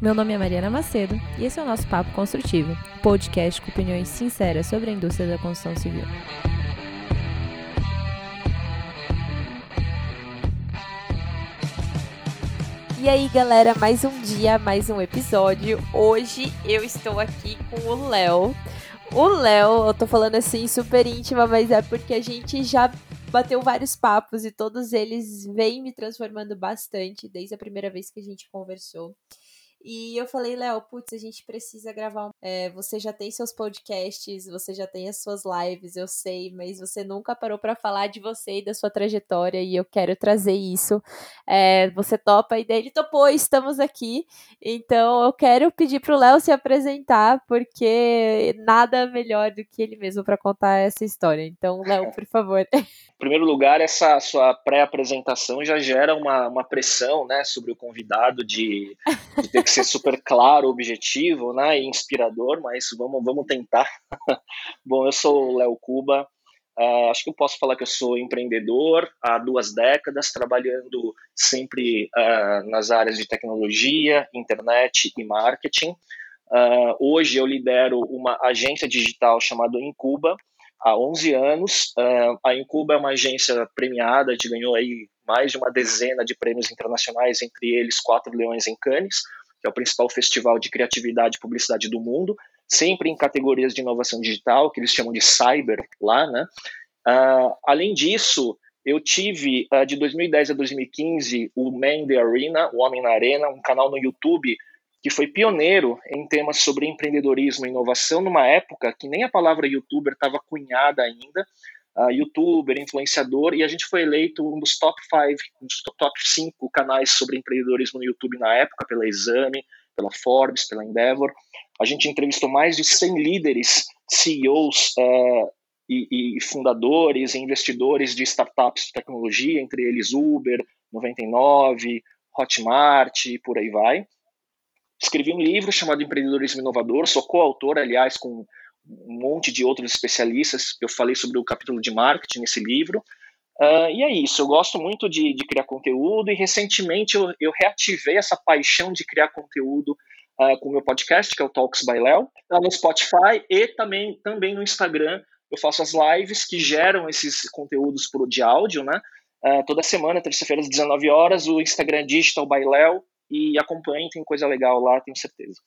Meu nome é Mariana Macedo e esse é o nosso Papo Construtivo, podcast com opiniões sinceras sobre a indústria da construção civil. E aí, galera, mais um dia, mais um episódio. Hoje eu estou aqui com o Léo. O Léo, eu tô falando assim super íntima, mas é porque a gente já bateu vários papos e todos eles vêm me transformando bastante desde a primeira vez que a gente conversou. E eu falei, Léo, putz, a gente precisa gravar. Um... É, você já tem seus podcasts, você já tem as suas lives, eu sei, mas você nunca parou para falar de você e da sua trajetória, e eu quero trazer isso. É, você topa e dele topou, estamos aqui. Então eu quero pedir pro Léo se apresentar, porque nada melhor do que ele mesmo para contar essa história. Então, Léo, por favor. Em primeiro lugar, essa sua pré-apresentação já gera uma, uma pressão né, sobre o convidado de, de ter que que ser super claro, objetivo, né, e inspirador, mas vamos, vamos tentar. Bom, eu sou o Léo Cuba, uh, acho que eu posso falar que eu sou empreendedor há duas décadas, trabalhando sempre uh, nas áreas de tecnologia, internet e marketing. Uh, hoje eu lidero uma agência digital chamada Incuba, há 11 anos. a Incuba é uma agência premiada, a gente ganhou aí mais de uma dezena de prêmios internacionais, entre eles quatro leões em Cannes que é o principal festival de criatividade e publicidade do mundo, sempre em categorias de inovação digital, que eles chamam de cyber lá, né? Uh, além disso, eu tive uh, de 2010 a 2015 o Man the Arena, o Homem na Arena, um canal no YouTube que foi pioneiro em temas sobre empreendedorismo e inovação numa época que nem a palavra youtuber estava cunhada ainda, uh, youtuber, influenciador, e a gente foi eleito um dos top 5, um dos top 5 canais sobre empreendedorismo no YouTube na época, pela Exame, pela Forbes, pela Endeavor. A gente entrevistou mais de 100 líderes, CEOs uh, e, e, fundadores e investidores de startups de tecnologia, entre eles Uber, 99, Hotmart e por aí vai. Escrevi um livro chamado Empreendedorismo Inovador, sou coautor, aliás, com um monte de outros especialistas. Eu falei sobre o capítulo de marketing nesse livro. Uh, e é isso, eu gosto muito de, de criar conteúdo e recentemente eu, eu, reativei essa paixão de criar conteúdo uh, com o meu podcast, que é o Talks by Léo, no Spotify e também, também no Instagram. Eu faço as lives que geram esses conteúdos pro, de áudio, né? Uh, toda semana, terça-feira às 19 horas, o Instagram Digital by Léo e acompanhe, tem coisa legal lá, tenho certeza.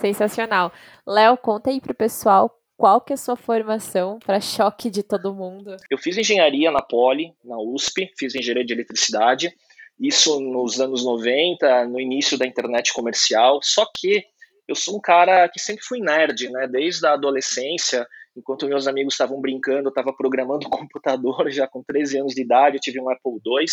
Sensacional. Léo, conta aí pro pessoal qual que é a sua formação para choque de todo mundo. Eu fiz engenharia na Poli, na USP, fiz engenharia de eletricidade, isso nos anos 90, no início da internet comercial, só que eu sou um cara que sempre fui nerd, né? Desde a adolescência, enquanto meus amigos estavam brincando, eu estava programando computador já com 13 anos de idade, eu tive um Apple II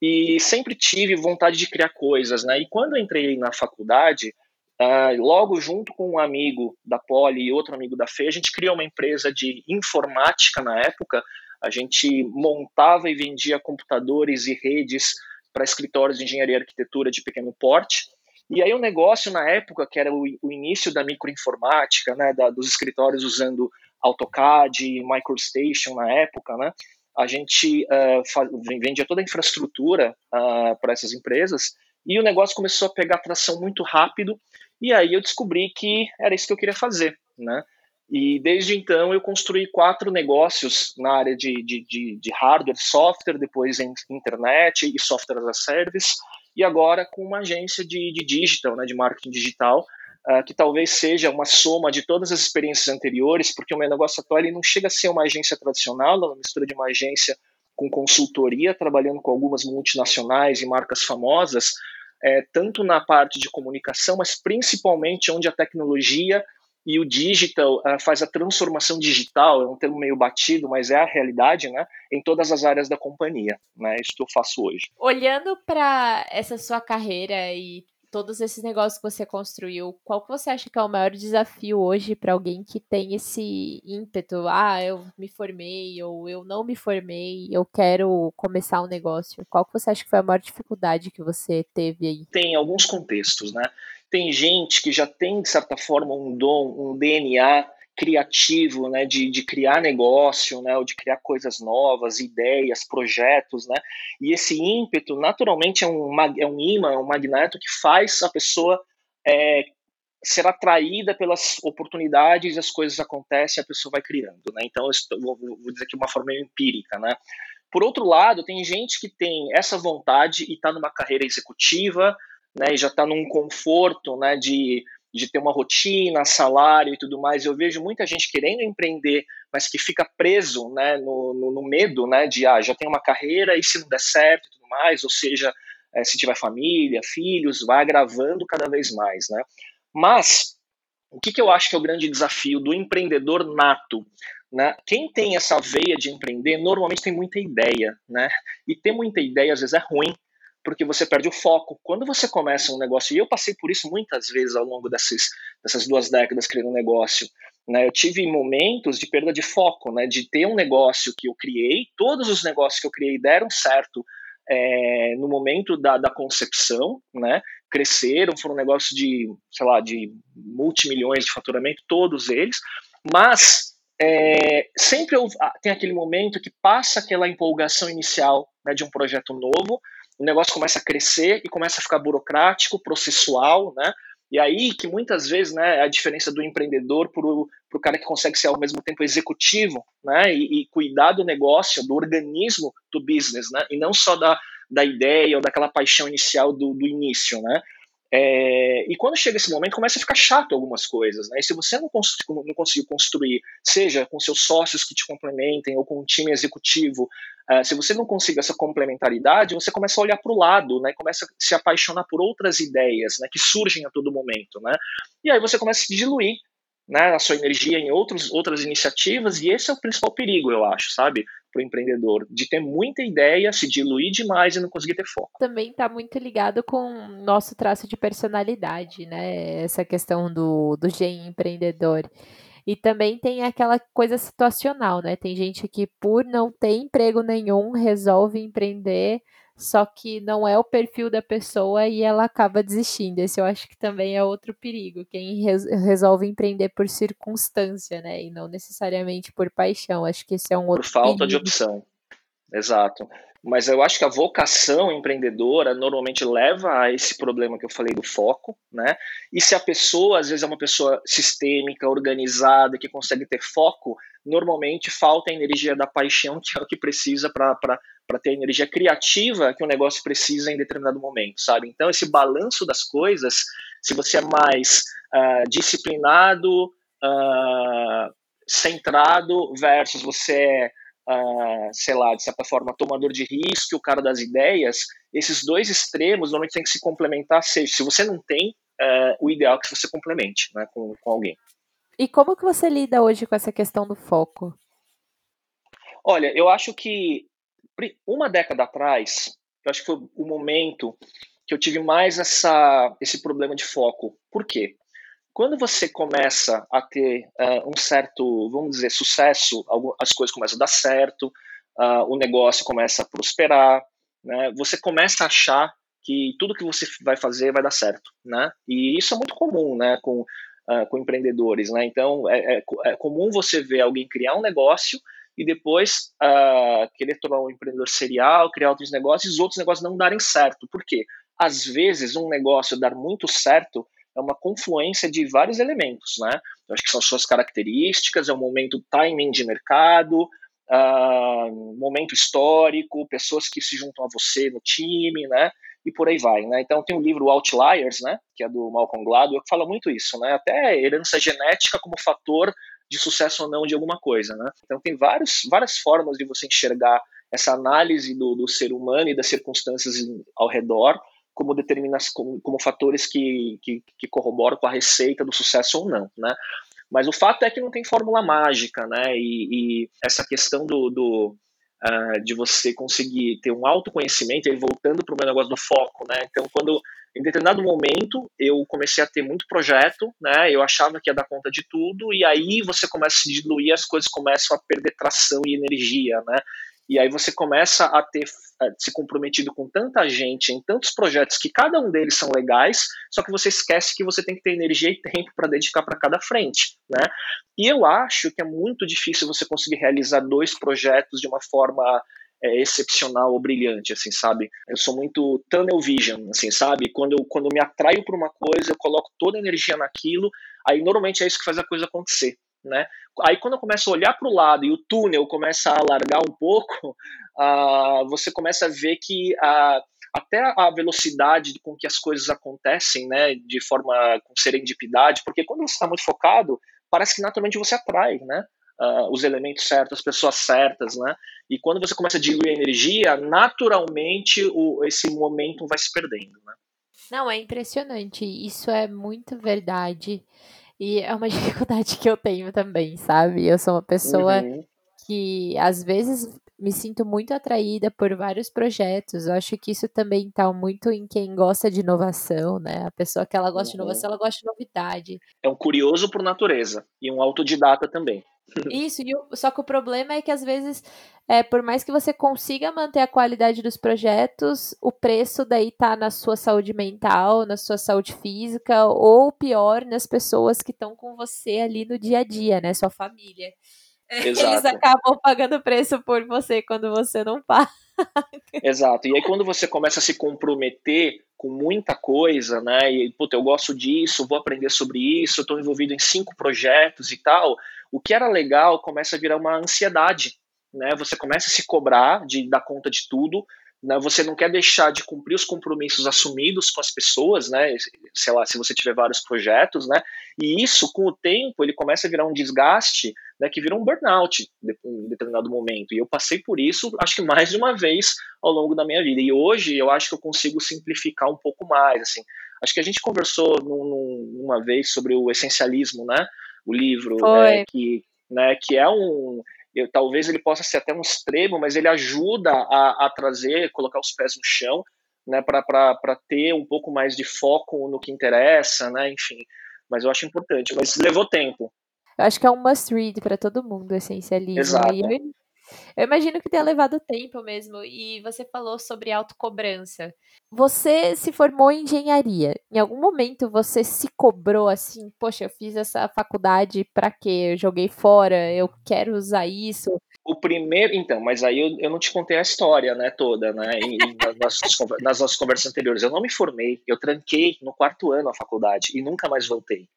e sempre tive vontade de criar coisas, né? E quando eu entrei na faculdade, Uh, logo, junto com um amigo da Poli e outro amigo da FE, a gente criou uma empresa de informática na época. A gente montava e vendia computadores e redes para escritórios de engenharia e arquitetura de pequeno porte. E aí o negócio na época, que era o, o início da microinformática, né, da, dos escritórios usando AutoCAD, MicroStation na época, né, a gente uh, vendia toda a infraestrutura uh, para essas empresas e o negócio começou a pegar tração muito rápido e aí eu descobri que era isso que eu queria fazer, né? E desde então eu construí quatro negócios na área de, de, de, de hardware, software, depois em internet e software as a service, e agora com uma agência de, de digital, né, de marketing digital, uh, que talvez seja uma soma de todas as experiências anteriores, porque o meu negócio atual ele não chega a ser uma agência tradicional, é uma mistura de uma agência com consultoria, trabalhando com algumas multinacionais e marcas famosas, é, tanto na parte de comunicação, mas principalmente onde a tecnologia e o digital uh, faz a transformação digital, é um termo meio batido, mas é a realidade, né, em todas as áreas da companhia, né, isso que eu faço hoje. Olhando para essa sua carreira e todos esses negócios que você construiu, qual que você acha que é o maior desafio hoje para alguém que tem esse ímpeto? Ah, eu me formei, ou eu não me formei, eu quero começar um negócio. Qual que você acha que foi a maior dificuldade que você teve aí? Tem alguns contextos, né? Tem gente que já tem, de certa forma, um dom, um DNA criativo, né, de, de criar negócio, né, ou de criar coisas novas, ideias, projetos, né, e esse ímpeto naturalmente é um, é um imã, um magneto que faz a pessoa é, ser atraída pelas oportunidades, as coisas acontecem, a pessoa vai criando, né? Então, vou, vou dizer aqui uma forma empírica, né? Por outro lado, tem gente que tem essa vontade e está numa carreira executiva, né? E já está num conforto, né? De, de ter uma rotina, salário e tudo mais. Eu vejo muita gente querendo empreender, mas que fica preso, né? No, no, no medo, né? De ah, já tem uma carreira e se não der certo e tudo mais, ou seja, é, se tiver família, filhos, vai agravando cada vez mais, né? Mas o que, que eu acho que é o grande desafio do empreendedor nato? Né? Quem tem essa veia de empreender normalmente tem muita ideia, né? E ter muita ideia às vezes é ruim, porque você perde o foco. Quando você começa um negócio, e eu passei por isso muitas vezes ao longo dessas, dessas duas décadas criando um negócio, né? Eu tive momentos de perda de foco, né? De ter um negócio que eu criei, todos os negócios que eu criei deram certo, é, no momento da, da concepção, né, cresceram, foram negócios de, sei lá, de multimilhões de faturamento, todos eles, mas é, sempre ah, tem aquele momento que passa aquela empolgação inicial né, de um projeto novo, o negócio começa a crescer e começa a ficar burocrático, processual, né? E aí que muitas vezes, né, é a diferença do empreendedor para o cara que consegue ser ao mesmo tempo executivo, né, e, e, cuidar do negócio, do organismo do business, né, e não só da, da ideia ou daquela paixão inicial do, do início, né. É, e quando chega esse momento, começa a ficar chato algumas coisas, né? E se você não, não conseguir construir, seja com seus sócios que te complementem ou com um time executivo, uh, se você não conseguir essa complementaridade, você começa a olhar para o lado, né? Começa a se apaixonar por outras ideias, né? Que surgem a todo momento, né? E aí você começa a se diluir, né? A sua energia em outros, outras iniciativas e esse é o principal perigo, eu acho, sabe? Para o empreendedor, de ter muita ideia, se diluir demais e não conseguir ter foco. Também está muito ligado com nosso traço de personalidade, né? Essa questão do, do empreendedor. E também tem aquela coisa situacional, né? Tem gente que, por não ter emprego nenhum, resolve empreender só que não é o perfil da pessoa e ela acaba desistindo. Esse eu acho que também é outro perigo. Quem res resolve empreender por circunstância, né? E não necessariamente por paixão. Acho que esse é um outro. Por falta perigo. de opção. Exato. Mas eu acho que a vocação empreendedora normalmente leva a esse problema que eu falei do foco, né? E se a pessoa, às vezes, é uma pessoa sistêmica, organizada, que consegue ter foco, normalmente falta a energia da paixão, que é o que precisa para ter a energia criativa que o negócio precisa em determinado momento, sabe? Então, esse balanço das coisas, se você é mais uh, disciplinado, uh, centrado, versus você é uh, sei lá, de certa forma, tomador de risco, o cara das ideias, esses dois extremos normalmente têm que se complementar, seja, se você não tem, uh, o ideal é que você complemente né, com, com alguém. E como que você lida hoje com essa questão do foco? Olha, eu acho que uma década atrás, eu acho que foi o momento que eu tive mais essa, esse problema de foco. Por quê? Quando você começa a ter uh, um certo, vamos dizer, sucesso, as coisas começam a dar certo, uh, o negócio começa a prosperar, né, você começa a achar que tudo que você vai fazer vai dar certo, né? E isso é muito comum, né, com, uh, com empreendedores, né? Então é, é, é, comum você ver alguém criar um negócio e depois uh, querer tornar um empreendedor serial, criar outros negócios, e os outros negócios não darem certo. Por quê? Às vezes um negócio dar muito certo é uma confluência de vários elementos, né? Eu acho que são suas características, é um momento timing de mercado, uh, momento histórico, pessoas que se juntam a você no time, né? E por aí vai, né? Então tem o livro Outliers, né? Que é do Malcolm Gladwell, que fala muito isso, né? Até herança genética como fator de sucesso ou não de alguma coisa, né? Então tem vários, várias formas de você enxergar essa análise do, do ser humano e das circunstâncias ao redor como determina como, como fatores que, que, que, corroboram com a receita do sucesso ou não, né? Mas o fato é que não tem fórmula mágica, né? E, e essa questão do, do uh, de você conseguir ter um autoconhecimento, aí voltando para o meu negócio do foco, né? Então, quando em determinado momento eu comecei a ter muito projeto, né? Eu achava que ia dar conta de tudo e aí você começa a se diluir, as coisas começam a perder tração e energia, né? E aí você começa a ter se comprometido com tanta gente em tantos projetos que cada um deles são legais, só que você esquece que você tem que ter energia e tempo para dedicar para cada frente, né? E eu acho que é muito difícil você conseguir realizar dois projetos de uma forma é, excepcional ou brilhante, assim, sabe? Eu sou muito tunnel vision, assim, sabe? Quando eu, quando eu me atraio por uma coisa, eu coloco toda a energia naquilo, aí normalmente é isso que faz a coisa acontecer, né? Aí quando eu começo a olhar para o lado e o túnel começa a alargar um pouco, uh, você começa a ver que uh, até a velocidade com que as coisas acontecem, né, de forma com serendipidade, porque quando você está muito focado, parece que naturalmente você atrai, né? uh, os elementos certos, as pessoas certas, né? E quando você começa a diluir a energia, naturalmente o, esse momento vai se perdendo, né? Não, é impressionante. Isso é muito verdade. E é uma dificuldade que eu tenho também, sabe? Eu sou uma pessoa uhum. que às vezes me sinto muito atraída por vários projetos. Eu acho que isso também está muito em quem gosta de inovação, né? A pessoa que ela gosta uhum. de inovação, ela gosta de novidade. É um curioso por natureza e um autodidata também. Isso, o, só que o problema é que às vezes, é, por mais que você consiga manter a qualidade dos projetos, o preço daí tá na sua saúde mental, na sua saúde física, ou pior, nas pessoas que estão com você ali no dia a dia, né? Sua família. Exato. Eles acabam pagando preço por você quando você não paga. Exato. E aí quando você começa a se comprometer com muita coisa, né? E, puta, eu gosto disso, vou aprender sobre isso, estou envolvido em cinco projetos e tal o que era legal começa a virar uma ansiedade, né? Você começa a se cobrar de dar conta de tudo? Você não quer deixar de cumprir os compromissos assumidos com as pessoas, né? Sei lá, se você tiver vários projetos, né? E isso, com o tempo, ele começa a virar um desgaste, né? Que vira um burnout em determinado momento. E eu passei por isso, acho que mais de uma vez ao longo da minha vida. E hoje eu acho que eu consigo simplificar um pouco mais, assim. Acho que a gente conversou num, numa vez sobre o essencialismo, né? o livro, é, que, né, que é um. Eu, talvez ele possa ser até um extremo, mas ele ajuda a, a trazer, colocar os pés no chão, né, para ter um pouco mais de foco no que interessa, né, enfim. Mas eu acho importante, mas levou tempo. Eu acho que é um must read para todo mundo, essencialismo. Exato. E eu, eu imagino que tenha levado tempo mesmo. E você falou sobre autocobrança. Você se formou em engenharia. Em algum momento você se cobrou assim, poxa, eu fiz essa faculdade para quê? Eu joguei fora, eu quero usar isso. O primeiro, então, mas aí eu, eu não te contei a história, né, toda, né, em, nas, nossas, nas nossas conversas anteriores. Eu não me formei, eu tranquei no quarto ano a faculdade e nunca mais voltei.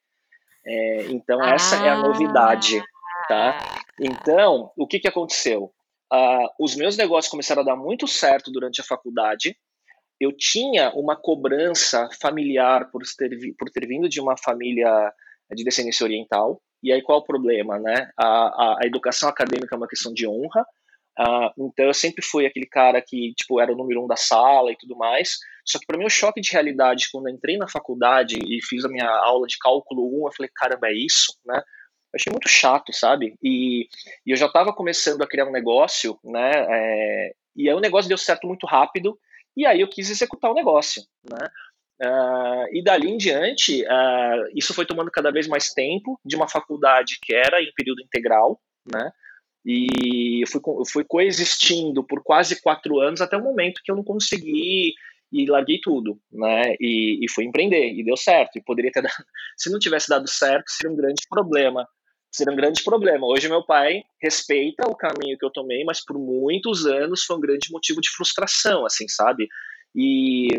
É, então, essa ah. é a novidade tá? Então, o que, que aconteceu? Uh, os meus negócios começaram a dar muito certo durante a faculdade. Eu tinha uma cobrança familiar por ter, por ter vindo de uma família de descendência oriental. E aí qual o problema, né? A, a, a educação acadêmica é uma questão de honra. Uh, então eu sempre fui aquele cara que tipo era o número um da sala e tudo mais. Só que para mim o choque de realidade quando entrei na faculdade e fiz a minha aula de cálculo 1, eu falei, caramba, é isso, né? Achei muito chato, sabe? E, e eu já estava começando a criar um negócio, né? É, e aí o negócio deu certo muito rápido, e aí eu quis executar o negócio, né? Uh, e dali em diante, uh, isso foi tomando cada vez mais tempo de uma faculdade que era em período integral, né? E eu fui, eu fui coexistindo por quase quatro anos até o momento que eu não consegui e larguei tudo, né? E, e fui empreender e deu certo. E poderia ter dado, se não tivesse dado certo, seria um grande problema seria um grande problema. Hoje meu pai respeita o caminho que eu tomei, mas por muitos anos foi um grande motivo de frustração, assim, sabe? E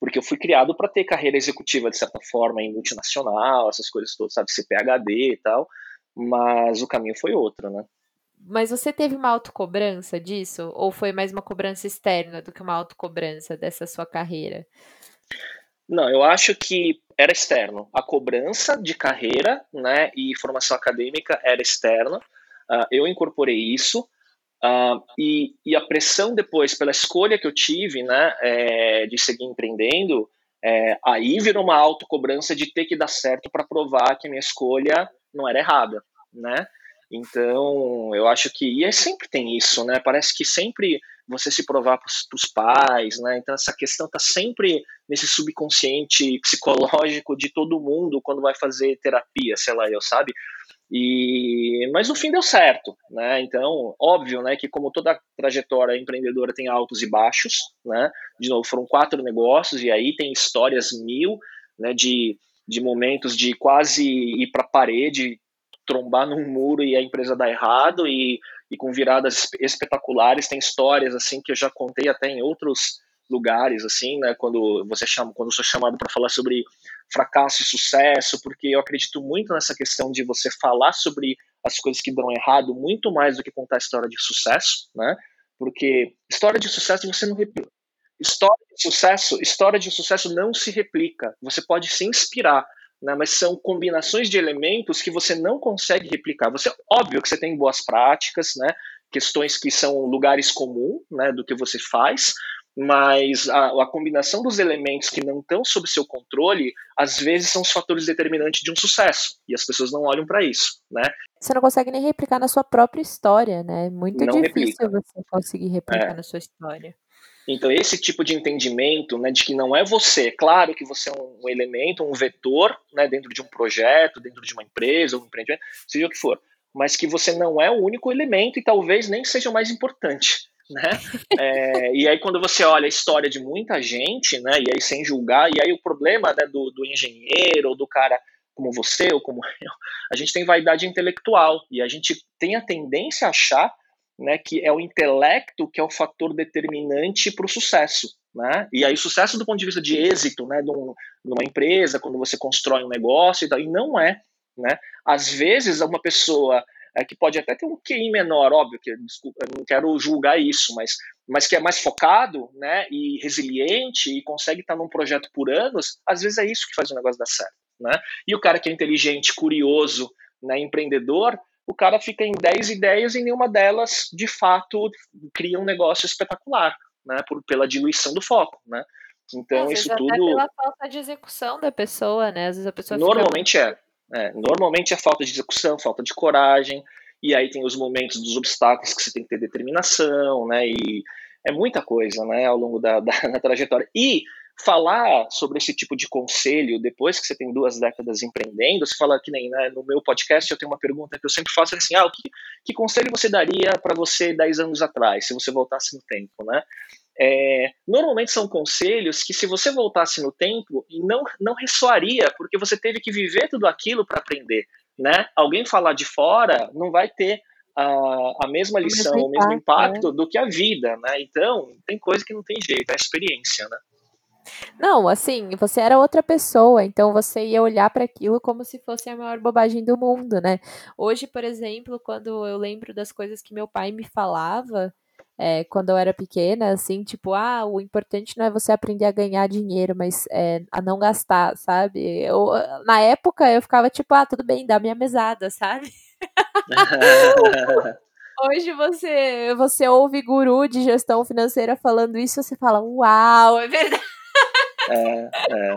porque eu fui criado para ter carreira executiva de certa forma em multinacional, essas coisas todas, sabe, CPHD e tal, mas o caminho foi outro, né? Mas você teve uma autocobrança disso? Ou foi mais uma cobrança externa do que uma autocobrança dessa sua carreira? Não, eu acho que era externo. A cobrança de carreira né, e formação acadêmica era externa. Uh, eu incorporei isso. Uh, e, e, a pressão depois pela escolha que eu tive né, é, de seguir empreendendo, é, aí virou uma autocobrança de ter que dar certo para provar que a minha escolha não era errada, né? Então, eu acho que e sempre tem isso, né? Parece que sempre você se provar para os pais, né? Então essa questão está sempre nesse subconsciente psicológico de todo mundo quando vai fazer terapia, sei lá, eu sabe. E mas no fim deu certo, né? Então óbvio, né, que como toda trajetória empreendedora tem altos e baixos, né? De novo foram quatro negócios e aí tem histórias mil, né? De de momentos de quase ir para a parede trombar num muro e a empresa dar errado e, e com viradas espetaculares. Tem histórias assim que eu já contei até em outros lugares, assim, né? Quando você chama, quando eu sou chamado para falar sobre fracasso e sucesso, porque eu acredito muito nessa questão de você falar sobre as coisas que dão errado muito mais do que contar história de sucesso, né? Porque história de sucesso você não replica. História de sucesso, história de sucesso não se replica. Você pode se inspirar, né? Mas são combinações de elementos que você não consegue replicar. Você, óbvio que você tem boas práticas, né? Questões que são lugares comuns, né? Do que você faz, mas a, a, combinação dos elementos que não estão sob seu controle, às vezes são os fatores determinantes de um sucesso, e as pessoas não olham para isso, né? Você não consegue nem replicar na sua própria história, né? Muito não difícil replica. você conseguir replicar é. na sua história. Então, esse tipo de entendimento, né, de que não é você, claro que você é um, elemento, um vetor, né, dentro de um projeto, dentro de uma empresa, um empreendimento, seja o que for, mas que você não é o único elemento e talvez nem seja o mais importante né? É, e aí quando você olha a história de muita gente, né? E aí sem julgar, e aí o problema né, do, do engenheiro ou do cara como você ou como eu, a gente tem vaidade intelectual e a gente tem a tendência a achar né, que é o intelecto que é o fator determinante para o sucesso. Né? E aí, sucesso do ponto de vista de êxito né, de, um, de uma empresa, quando você constrói um negócio e tal, e não é. Né? Às vezes, uma pessoa é, que pode até ter um QI menor, óbvio, que desculpa, não quero julgar isso, mas, mas que é mais focado né, e resiliente e consegue estar num projeto por anos, às vezes é isso que faz o negócio dar certo. Né? E o cara que é inteligente, curioso, né, empreendedor, o cara fica em 10 ideias e nenhuma delas, de fato, cria um negócio espetacular, né, por, pela diluição do foco. Né? Então, isso tudo. Até pela falta de execução da pessoa, né? Às vezes a pessoa Normalmente fica... é. É, normalmente é falta de execução, falta de coragem, e aí tem os momentos dos obstáculos que você tem que ter determinação, né? E é muita coisa, né, ao longo da, da, da trajetória. E falar sobre esse tipo de conselho depois que você tem duas décadas empreendendo, você fala que nem né, no meu podcast eu tenho uma pergunta que eu sempre faço é assim, ah, que, que conselho você daria para você 10 anos atrás, se você voltasse no tempo, né? É, normalmente são conselhos que, se você voltasse no tempo, não, não ressoaria, porque você teve que viver tudo aquilo para aprender. Né? Alguém falar de fora não vai ter a, a mesma lição, o mesmo impacto, né? do que a vida. Né? Então, tem coisa que não tem jeito, é a experiência. Né? Não, assim, você era outra pessoa, então você ia olhar para aquilo como se fosse a maior bobagem do mundo, né? Hoje, por exemplo, quando eu lembro das coisas que meu pai me falava, é, quando eu era pequena, assim, tipo, ah, o importante não é você aprender a ganhar dinheiro, mas é, a não gastar, sabe? Eu, na época eu ficava tipo, ah, tudo bem, dá minha mesada, sabe? Hoje você, você ouve guru de gestão financeira falando isso, você fala, uau, é verdade. É, é.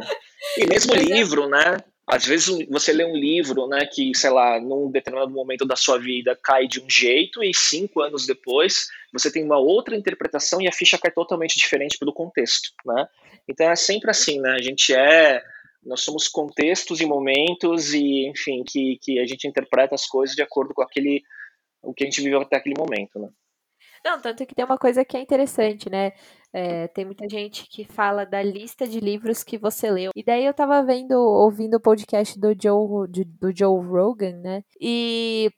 E mesmo mas é livro, é... né? Às vezes você lê um livro, né, que, sei lá, num determinado momento da sua vida cai de um jeito e cinco anos depois você tem uma outra interpretação e a ficha cai totalmente diferente pelo contexto, né? Então é sempre assim, né? A gente é, nós somos contextos e momentos e, enfim, que, que a gente interpreta as coisas de acordo com aquele, o que a gente viveu até aquele momento, né? Não, tanto que tem uma coisa que é interessante, né? É, tem muita gente que fala da lista de livros que você leu. E daí eu tava vendo, ouvindo o podcast do Joe, do Joe Rogan, né? E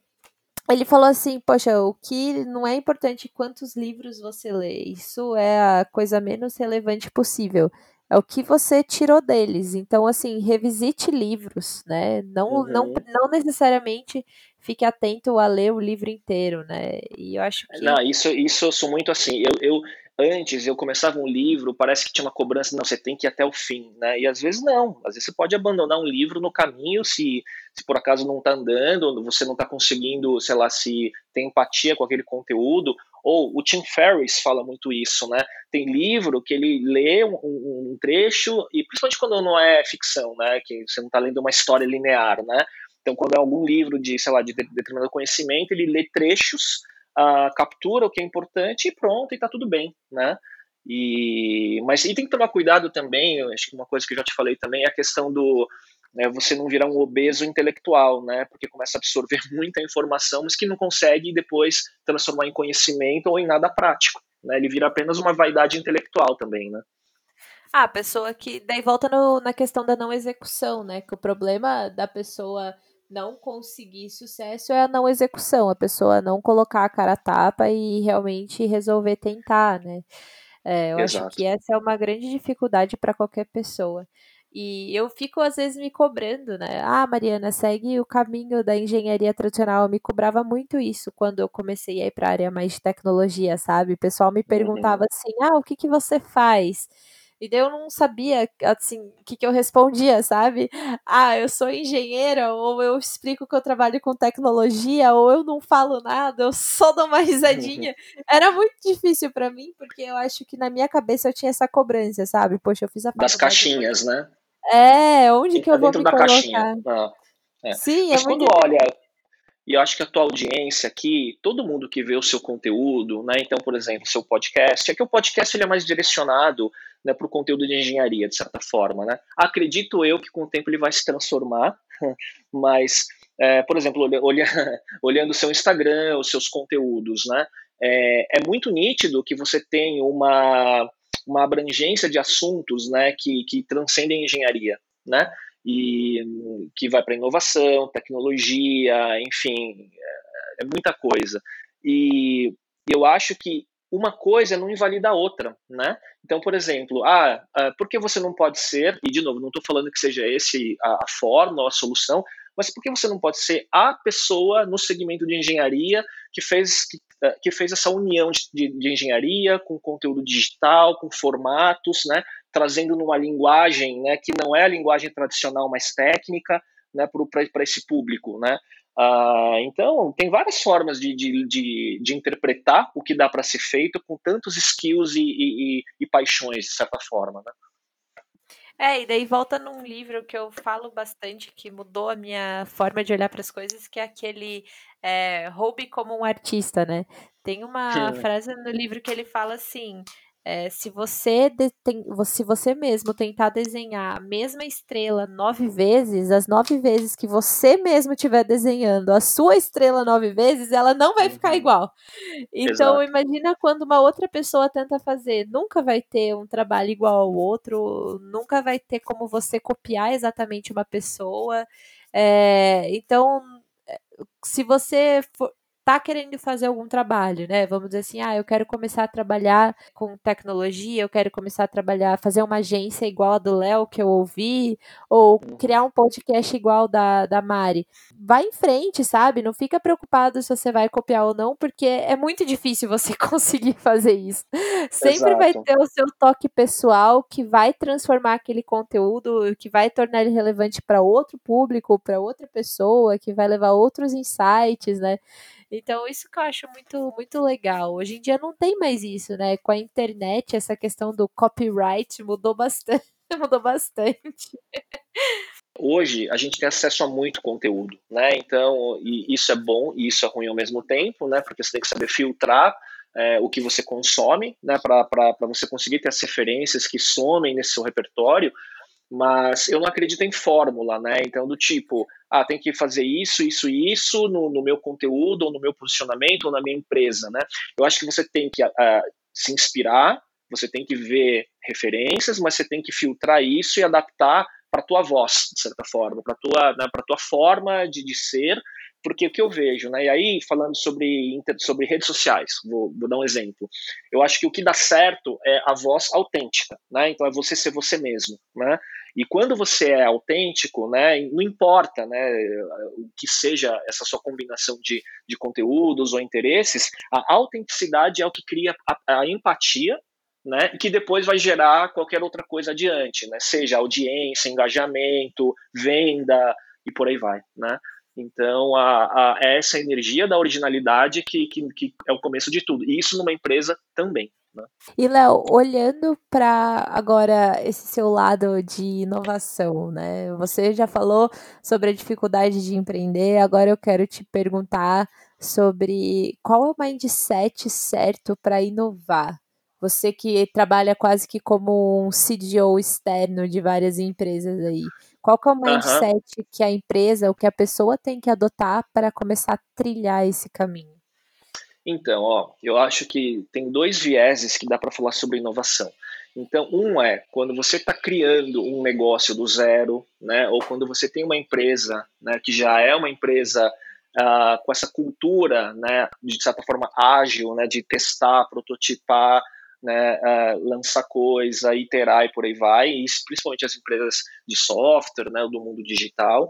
ele falou assim: Poxa, o que não é importante quantos livros você lê, isso é a coisa menos relevante possível. É o que você tirou deles. Então, assim, revisite livros, né? Não, uhum. não, não necessariamente fique atento a ler o livro inteiro, né? E eu acho que. Não, isso, isso eu sou muito assim. Eu, eu, antes eu começava um livro, parece que tinha uma cobrança, não, você tem que ir até o fim, né? E às vezes não, às vezes você pode abandonar um livro no caminho se, se por acaso não está andando, você não está conseguindo, sei lá, se tem empatia com aquele conteúdo, ou o Tim Ferriss fala muito isso, né? Tem livro que ele lê um, um trecho, e principalmente quando não é ficção, né? Que você não está lendo uma história linear, né? Então, quando é algum livro de, sei lá, de determinado conhecimento, ele lê trechos uh, captura o que é importante e pronto, e está tudo bem, né? E, mas e tem que tomar cuidado também, acho que uma coisa que eu já te falei também é a questão do né, você não virar um obeso intelectual, né? Porque começa a absorver muita informação, mas que não consegue depois transformar em conhecimento ou em nada prático, né? Ele vira apenas uma vaidade intelectual também, né? Ah, a pessoa que daí volta no, na questão da não execução, né? Que o problema da pessoa não conseguir sucesso é a não execução, a pessoa não colocar a cara a tapa e realmente resolver tentar, né? É, eu Exato. acho que essa é uma grande dificuldade para qualquer pessoa. E eu fico, às vezes, me cobrando, né? Ah, Mariana, segue o caminho da engenharia tradicional. Eu me cobrava muito isso quando eu comecei a ir para a área mais de tecnologia, sabe? O pessoal me perguntava uhum. assim: ah, o que, que você faz? E daí eu não sabia, assim, o que, que eu respondia, sabe? Ah, eu sou engenheira, ou eu explico que eu trabalho com tecnologia, ou eu não falo nada, eu só dou uma risadinha. Era muito difícil para mim, porque eu acho que na minha cabeça eu tinha essa cobrança, sabe? Poxa, eu fiz a Das caixinhas, né? É, onde que eu vou me da colocar? Caixinha. Ah, é. Sim, Mas é quando muito... olha, e eu acho que a tua audiência aqui, todo mundo que vê o seu conteúdo, né? Então, por exemplo, seu podcast, é que o podcast ele é mais direcionado né, para o conteúdo de engenharia, de certa forma, né? Acredito eu que com o tempo ele vai se transformar, mas, é, por exemplo, olha, olhando o seu Instagram, os seus conteúdos, né? É, é muito nítido que você tem uma uma abrangência de assuntos né, que, que transcendem engenharia, né? E que vai para inovação, tecnologia, enfim, é, é muita coisa. E eu acho que uma coisa não invalida a outra, né? Então, por exemplo, ah, ah por que você não pode ser, e de novo, não estou falando que seja esse a, a forma ou a solução, mas por que você não pode ser a pessoa no segmento de engenharia que fez, que, que fez essa união de, de, engenharia com conteúdo digital, com formatos, né, trazendo numa linguagem né, que não é a linguagem tradicional, mais técnica, né, para esse público, né? Uh, então, tem várias formas de, de, de, de, interpretar o que dá para ser feito com tantos skills e, e, e, paixões, de certa forma. Né? É, e daí volta num livro que eu falo bastante, que mudou a minha forma de olhar para as coisas, que é aquele é, Roube como um artista, né? Tem uma Sim. frase no livro que ele fala assim: é, se você tem, se você mesmo tentar desenhar a mesma estrela nove vezes, as nove vezes que você mesmo estiver desenhando a sua estrela nove vezes, ela não vai ficar uhum. igual. Então, Exato. imagina quando uma outra pessoa tenta fazer, nunca vai ter um trabalho igual ao outro, nunca vai ter como você copiar exatamente uma pessoa. É, então, é, se você for, está querendo fazer algum trabalho, né? Vamos dizer assim, ah, eu quero começar a trabalhar com tecnologia, eu quero começar a trabalhar, fazer uma agência igual a do Léo que eu ouvi, ou uhum. criar um podcast igual da, da Mari. Vai em frente, sabe? Não fica preocupado se você vai copiar ou não, porque é muito difícil você conseguir fazer isso. Sempre Exato. vai ter o seu toque pessoal que vai transformar aquele conteúdo, que vai tornar ele relevante para outro público, para outra pessoa, que vai levar outros insights, né? Então, isso que eu acho muito, muito legal. Hoje em dia não tem mais isso, né? Com a internet, essa questão do copyright mudou bastante. mudou bastante. Hoje a gente tem acesso a muito conteúdo, né? Então, isso é bom e isso é ruim ao mesmo tempo, né? Porque você tem que saber filtrar é, o que você consome, né? Para você conseguir ter as referências que somem nesse seu repertório mas eu não acredito em fórmula, né? Então, do tipo, ah, tem que fazer isso, isso e isso no, no, meu conteúdo, ou no meu posicionamento, ou na minha empresa, né? Eu acho que você tem que uh, se inspirar, você tem que ver referências, mas você tem que filtrar isso e adaptar para a tua voz, de certa forma, para a tua, né, tua forma de, de ser, porque o que eu vejo, né? E aí, falando sobre, sobre redes sociais, vou, vou, dar um exemplo. Eu acho que o que dá certo é a voz autêntica, né? Então é você ser você mesmo, né? E quando você é autêntico, né, não importa né, o que seja essa sua combinação de, de conteúdos ou interesses, a autenticidade é o que cria a, a empatia né, que depois vai gerar qualquer outra coisa adiante, né, seja audiência, engajamento, venda e por aí vai. Né? Então, a, a, é essa energia da originalidade que, que, que é o começo de tudo. E isso numa empresa também. Né? E Léo, olhando para agora esse seu lado de inovação, né? Você já falou sobre a dificuldade de empreender, agora eu quero te perguntar sobre qual é o mindset certo para inovar. Você que trabalha quase que como um CDO externo de várias empresas aí. Qual que é o mindset uhum. que a empresa, o que a pessoa tem que adotar para começar a trilhar esse caminho? Então, ó, eu acho que tem dois vieses que dá para falar sobre inovação. Então, um é quando você está criando um negócio do zero, né, ou quando você tem uma empresa né, que já é uma empresa uh, com essa cultura, né, de certa forma ágil, né, de testar, prototipar, né, uh, lançar coisa, iterar e por aí vai, e principalmente as empresas de software, né, do mundo digital.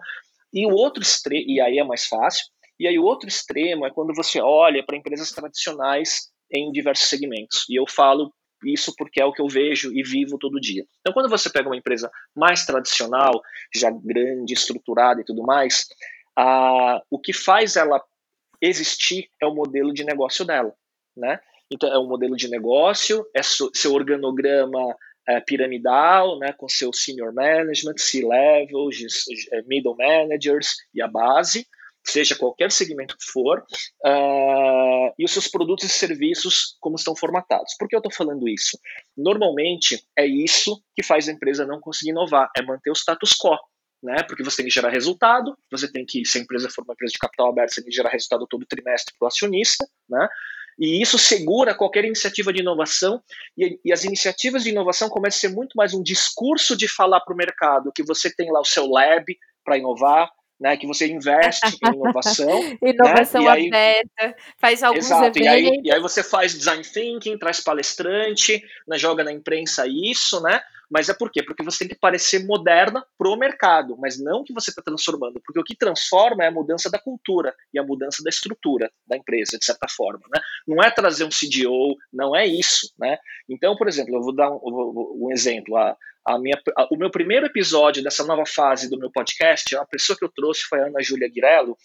E o outro extremo, e aí é mais fácil, e aí o outro extremo é quando você olha para empresas tradicionais em diversos segmentos. E eu falo isso porque é o que eu vejo e vivo todo dia. Então, quando você pega uma empresa mais tradicional, já grande, estruturada e tudo mais, o que faz ela existir é o modelo de negócio dela, né? Então, é um modelo de negócio, é seu organograma é, piramidal, né, com seu senior management, C-level, é, middle managers e a base, seja qualquer segmento que for, uh, e os seus produtos e serviços como estão formatados. Por que eu estou falando isso? Normalmente é isso que faz a empresa não conseguir inovar, é manter o status quo. Né? Porque você tem que gerar resultado, você tem que, se a empresa for uma empresa de capital aberto, você tem que gerar resultado todo trimestre para o acionista, né? E isso segura qualquer iniciativa de inovação, e, e, as iniciativas de inovação começam a ser muito mais um discurso de falar para o mercado que você tem lá o seu lab para inovar, né, que você investe em inovação. inovação né, aberta, faz alguns exato, eventos. E aí, e aí você faz design thinking, traz palestrante, né, joga na imprensa isso, né? Mas é por quê? Porque você tem que parecer moderna pro mercado, mas não que você está transformando, porque o que transforma é a mudança da cultura e a mudança da estrutura da empresa, de certa forma. Né? Não é trazer um CDO, não é isso. Né? Então, por exemplo, eu vou dar um, um exemplo. A, a minha, a, o meu primeiro episódio dessa nova fase do meu podcast, a pessoa que eu trouxe foi a Ana Júlia Guirello,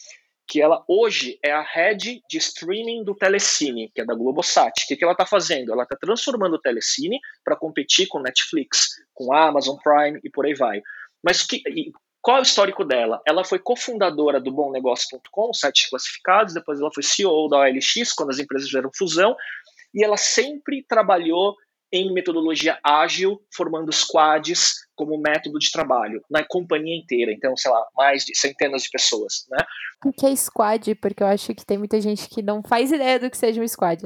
que ela hoje é a head de streaming do Telecine, que é da Globosat. O que, que ela está fazendo? Ela está transformando o Telecine para competir com Netflix, com Amazon Prime e por aí vai. Mas que, qual é o histórico dela? Ela foi cofundadora do BomNegócio.com, site de classificados, depois ela foi CEO da OLX, quando as empresas fizeram fusão, e ela sempre trabalhou em metodologia ágil, formando squads como método de trabalho na companhia inteira. Então, sei lá, mais de centenas de pessoas, né? O que é squad? Porque eu acho que tem muita gente que não faz ideia do que seja um squad.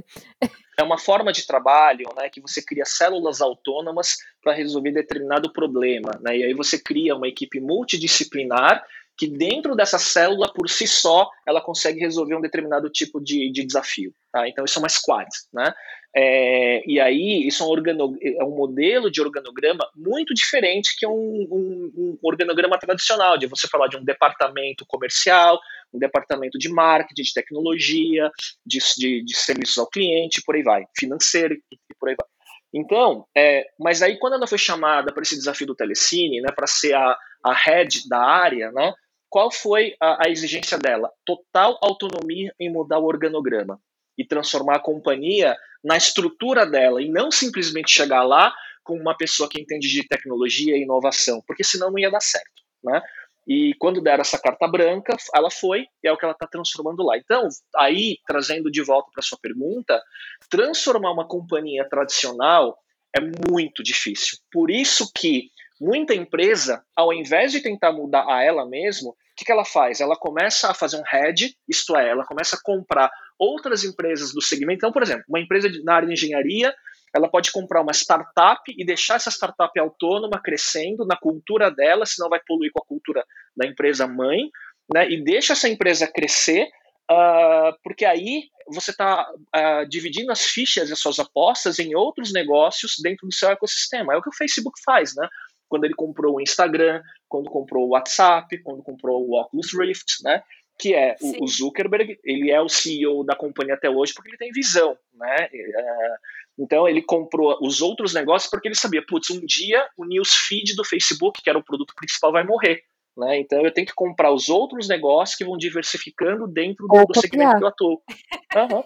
É uma forma de trabalho, né, que você cria células autônomas para resolver determinado problema, né? E aí você cria uma equipe multidisciplinar que dentro dessa célula, por si só, ela consegue resolver um determinado tipo de, de desafio. Tá? Então, isso é uma squad. Né? É, e aí, isso é um, organo, é um modelo de organograma muito diferente que um, um, um, organograma tradicional, de você falar de um departamento comercial, um departamento de marketing, de tecnologia, de, de, de serviços ao cliente, por aí vai, financeiro e por aí vai. Então, é, mas aí quando ela foi chamada para esse desafio do Telecine, né, para ser a, a head da área, né, qual foi a, a exigência dela? Total autonomia em mudar o organograma e transformar a companhia na estrutura dela e não simplesmente chegar lá com uma pessoa que entende de tecnologia e inovação, porque senão não ia dar certo, né? E quando deram essa carta branca, ela foi e é o que ela está transformando lá. Então, aí, trazendo de volta para sua pergunta, transformar uma companhia tradicional é muito difícil. Por isso que muita empresa, ao invés de tentar mudar a ela mesma, que, que ela faz? Ela começa a fazer um head, isto é, ela começa a comprar outras empresas do segmento. Então, por exemplo, uma empresa na área de engenharia, ela pode comprar uma startup e deixar essa startup autônoma crescendo na cultura dela, senão vai poluir com a cultura da empresa mãe, né? E deixa essa empresa crescer, uh, porque aí você está uh, ah, dividindo as fichas e as suas apostas em outros negócios dentro do seu ecossistema. É o que o Facebook faz, né? Quando ele comprou o Instagram, quando comprou o WhatsApp, quando comprou o Oculus Rift, né? que é o, o, Zuckerberg, ele é o CEO da companhia até hoje porque ele tem visão, né? É, então ele comprou os outros negócios porque ele sabia, putz, um dia o newsfeed do Facebook, que era o produto principal, vai morrer. Né? Então eu tenho que comprar os outros negócios que vão diversificando dentro do, do segmento que eu atuo. Uhum.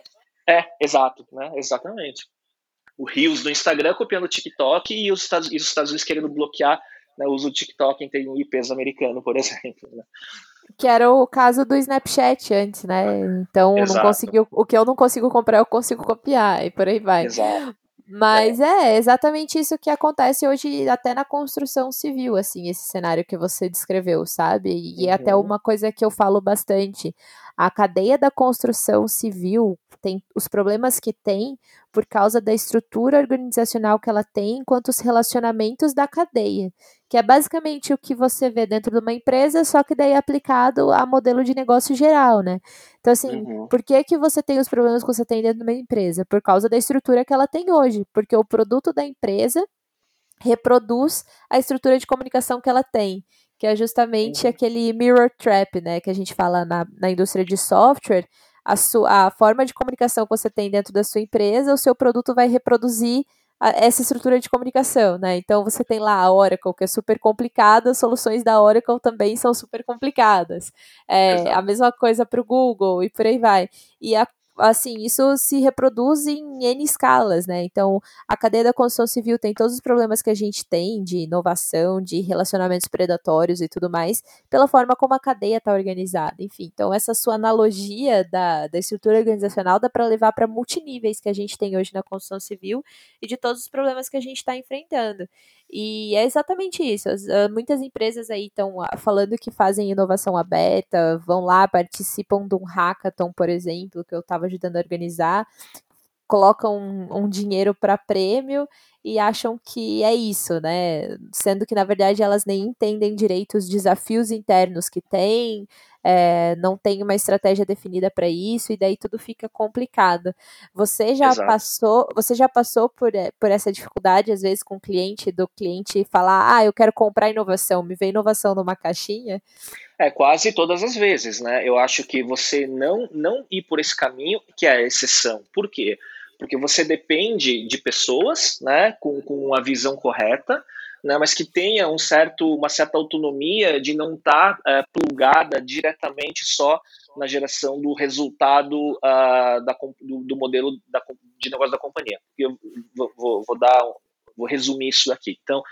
É, exato, né? Exatamente. O Rios do Instagram copiando o TikTok e os Estados, e os Estados Unidos querendo bloquear né, o uso do TikTok em IPs americano, por exemplo. Né? Que era o caso do Snapchat antes, né? Então não conseguiu, o que eu não consigo comprar, eu consigo copiar, e por aí vai. Exato. Mas é. é exatamente isso que acontece hoje, até na construção civil, assim, esse cenário que você descreveu, sabe? E uhum. é até uhum. uma coisa que eu falo bastante. A cadeia da construção civil, tem os problemas que tem por causa da estrutura organizacional que ela tem enquanto os relacionamentos da cadeia, que é basicamente o que você vê dentro de uma empresa, só que daí aplicado a modelo de negócio geral, né? Então, assim, uhum. por que, que você tem os problemas que você tem dentro de uma empresa? Por causa da estrutura que ela tem hoje, porque o produto da empresa reproduz a estrutura de comunicação que ela tem que é justamente uhum. aquele mirror trap, né, que a gente fala na, na indústria de software, a, sua, a forma de comunicação que você tem dentro da sua empresa, o seu produto vai reproduzir a, essa estrutura de comunicação, né? Então você tem lá a Oracle, que é super complicada, as soluções da Oracle também são super complicadas. É, a mesma coisa para o Google e por aí vai. E a assim, isso se reproduz em N escalas, né? Então, a cadeia da construção civil tem todos os problemas que a gente tem de inovação, de relacionamentos predatórios e tudo mais, pela forma como a cadeia está organizada. Enfim, então essa sua analogia da, da estrutura organizacional dá para levar para multiníveis que a gente tem hoje na construção civil e de todos os problemas que a gente está enfrentando. E é exatamente isso. As, uh, muitas empresas aí estão uh, falando que fazem inovação aberta, vão lá, participam de um hackathon, por exemplo, que eu estava ajudando a organizar, colocam um, um dinheiro para prêmio e acham que é isso, né? Sendo que, na verdade, elas nem entendem direito os desafios internos que têm, é, não tem uma estratégia definida para isso, e daí tudo fica complicado. Você já Exato. passou, você já passou por, eh, por essa dificuldade, às vezes, com o cliente, do cliente falar, ah, eu quero comprar inovação, me vê inovação numa caixinha? É, quase todas as vezes, né? Eu acho que você não, não ir por esse caminho, que é a exceção. Por quê? porque você depende de pessoas né, com, com a visão correta, né, mas que tenha um certo, uma certa autonomia de não estar tá, é, plugada diretamente só na geração do resultado uh, da, do, do, modelo da, de negócio da companhia. Eu vou, vou, vou, dar, vou resumir isso aqui. Então,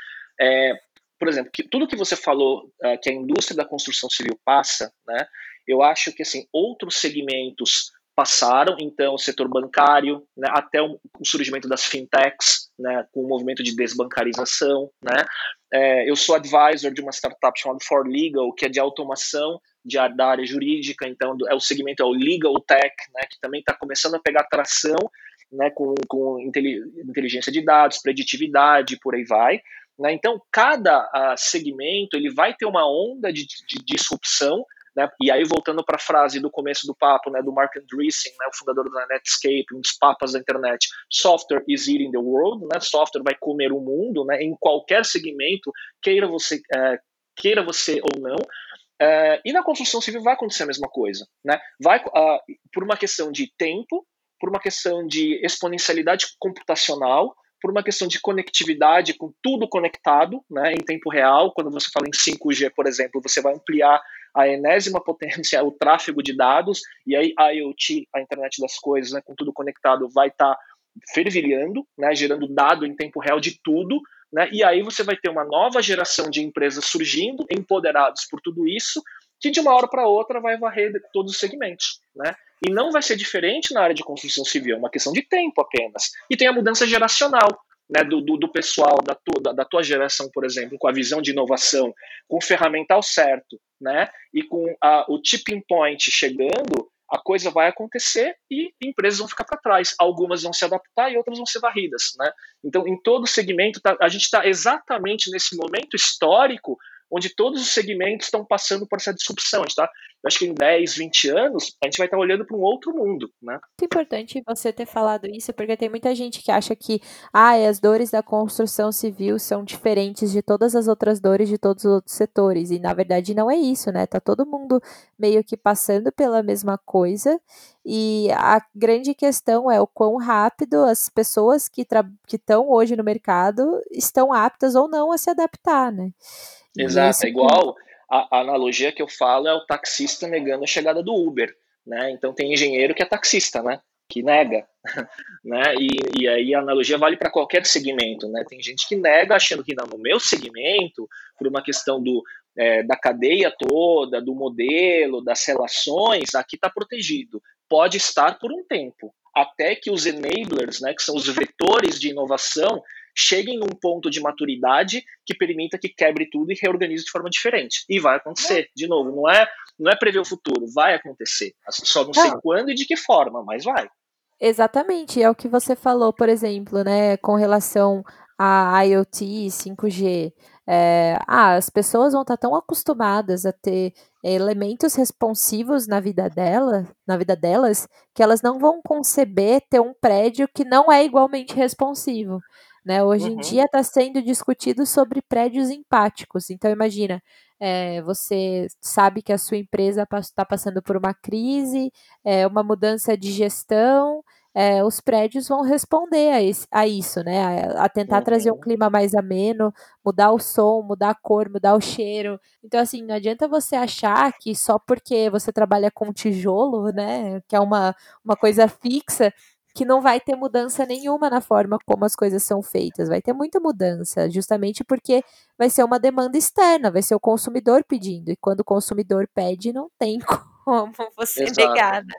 é, por exemplo, que tudo que você falou uh, que a indústria da construção civil passa, né, eu acho que assim outros segmentos passaram, então, o setor bancário, né, até o, surgimento das fintechs, né, com o movimento de desbancarização. Né. É, eu sou advisor de uma startup chamada For Legal, que é de automação de, da área jurídica, então é o segmento é o Legal Tech, né, que também está começando a pegar tração né, com, com inteligência de dados, preditividade, por aí vai. Né. Então, cada uh, segmento ele vai ter uma onda de, de disrupção né? E aí, voltando para a frase do começo do papo, né, do Mark Andreessen, né, o fundador da Netscape, um dos papas da internet, software is eating the world, né, software vai comer o mundo, né, em qualquer segmento, queira você, é, queira você ou não, é, e na construção civil vai acontecer a mesma coisa. Né? Vai, uh, por uma questão de tempo, por uma questão de exponencialidade computacional, por uma questão de conectividade com tudo conectado né, em tempo real. Quando você fala em 5G, por exemplo, você vai ampliar a enésima potência, o tráfego de dados, e aí a IoT, a internet das coisas, né, com tudo conectado, vai estar tá fervilhando, né, gerando dado em tempo real de tudo, né, e aí você vai ter uma nova geração de empresas surgindo, empoderados por tudo isso, que de uma hora para outra vai varrer todos os segmentos. Né? E não vai ser diferente na área de construção civil, é uma questão de tempo apenas. E tem a mudança geracional. Né, do, do, do, pessoal da tua, da, tua geração, por exemplo, com a visão de inovação, com o ferramental certo, né, e com a, o tipping point chegando, a coisa vai acontecer e empresas vão ficar para trás. Algumas vão se adaptar e outras vão ser varridas. Né? Então, em todo segmento, tá, a gente está exatamente nesse momento histórico onde todos os segmentos estão passando por essa disrupção. Tá? Eu acho que em 10, 20 anos, a gente vai estar olhando para um outro mundo. Né? Muito importante você ter falado isso, porque tem muita gente que acha que ah, as dores da construção civil são diferentes de todas as outras dores de todos os outros setores. E na verdade não é isso, né? Tá todo mundo meio que passando pela mesma coisa. E a grande questão é o quão rápido as pessoas que estão hoje no mercado estão aptas ou não a se adaptar, né? Exato, é igual a, a, analogia que eu falo é o taxista negando a chegada do Uber, né? Então tem engenheiro que é taxista, né? Que nega, né? E, e aí a analogia vale para qualquer segmento, né? Tem gente que nega achando que não, no meu segmento, por uma questão do, é, da cadeia toda, do modelo, das relações, aqui está protegido. Pode estar por um tempo, até que os enablers, né, que são os vetores de inovação, cheguem num ponto de maturidade que permita que quebre tudo e reorganize de forma diferente. E vai acontecer, de novo, não é, não é prever o futuro, vai acontecer. Só não sei quando e de que forma, mas vai. Exatamente, é o que você falou, por exemplo, né, com relação a IoT, 5G. É, ah, as pessoas vão estar tão acostumadas a ter elementos responsivos na vida dela, na vida delas, que elas não vão conceber ter um prédio que não é igualmente responsivo. Né? Hoje uhum. em dia está sendo discutido sobre prédios empáticos. Então imagina, é, você sabe que a sua empresa está passando por uma crise, é, uma mudança de gestão, é, os prédios vão responder a, esse, a isso, né? A, a tentar uhum. trazer um uhum. clima mais ameno, mudar o som, mudar a cor, mudar o cheiro. Então, assim, não adianta você achar que só porque você trabalha com tijolo, né? Que é uma, uma coisa fixa, que não vai ter mudança nenhuma na forma como as coisas são feitas. Vai ter muita mudança, justamente porque vai ser uma demanda externa, vai ser o consumidor pedindo. E quando o consumidor pede, não tem como você Exato. negar, né?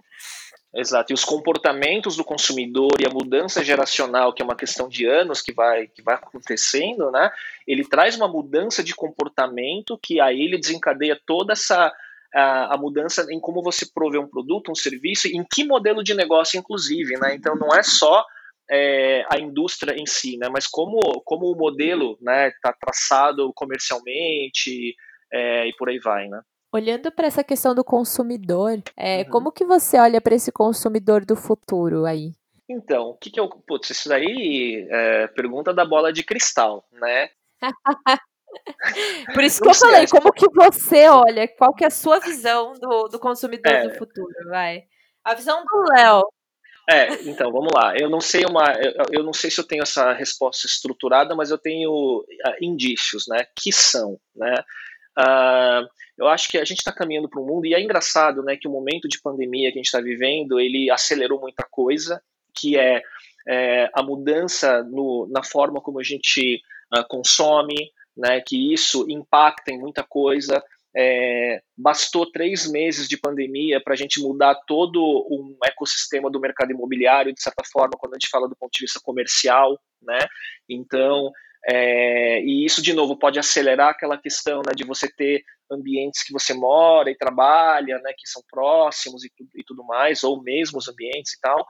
Exato. E os comportamentos do consumidor e a mudança geracional, que é uma questão de anos que vai, que vai acontecendo, né? Ele traz uma mudança de comportamento que aí ele desencadeia toda essa a, a mudança em como você provê um produto, um serviço, em que modelo de negócio, inclusive, né? Então não é só é, a indústria em si, né? Mas como, como o modelo né, está traçado comercialmente é, e por aí vai, né? Olhando para essa questão do consumidor, é, uhum. como que você olha para esse consumidor do futuro aí? Então, o que, que eu. Putz, isso daí é pergunta da bola de cristal, né? Por isso que eu falei, como que você olha? Qual que é a sua visão do, do consumidor é. do futuro, vai? A visão do Léo. É, então, vamos lá. Eu não sei uma, eu, eu, não sei se eu tenho essa resposta estruturada, mas eu tenho uh, indícios, né? Que são, né? Uh, eu acho que a gente está caminhando para um mundo, e é engraçado né, que o momento de pandemia que a gente está vivendo, ele acelerou muita coisa, que é, é a mudança no, na forma como a gente uh, consome, né, que isso impacta em muita coisa. É, bastou três meses de pandemia para a gente mudar todo um ecossistema do mercado imobiliário, de certa forma, quando a gente fala do ponto de vista comercial, né? Então, é, e isso, de novo, pode acelerar aquela questão né, de você ter ambientes que você mora e trabalha, né, que são próximos e, e tudo mais, ou mesmo os ambientes e tal.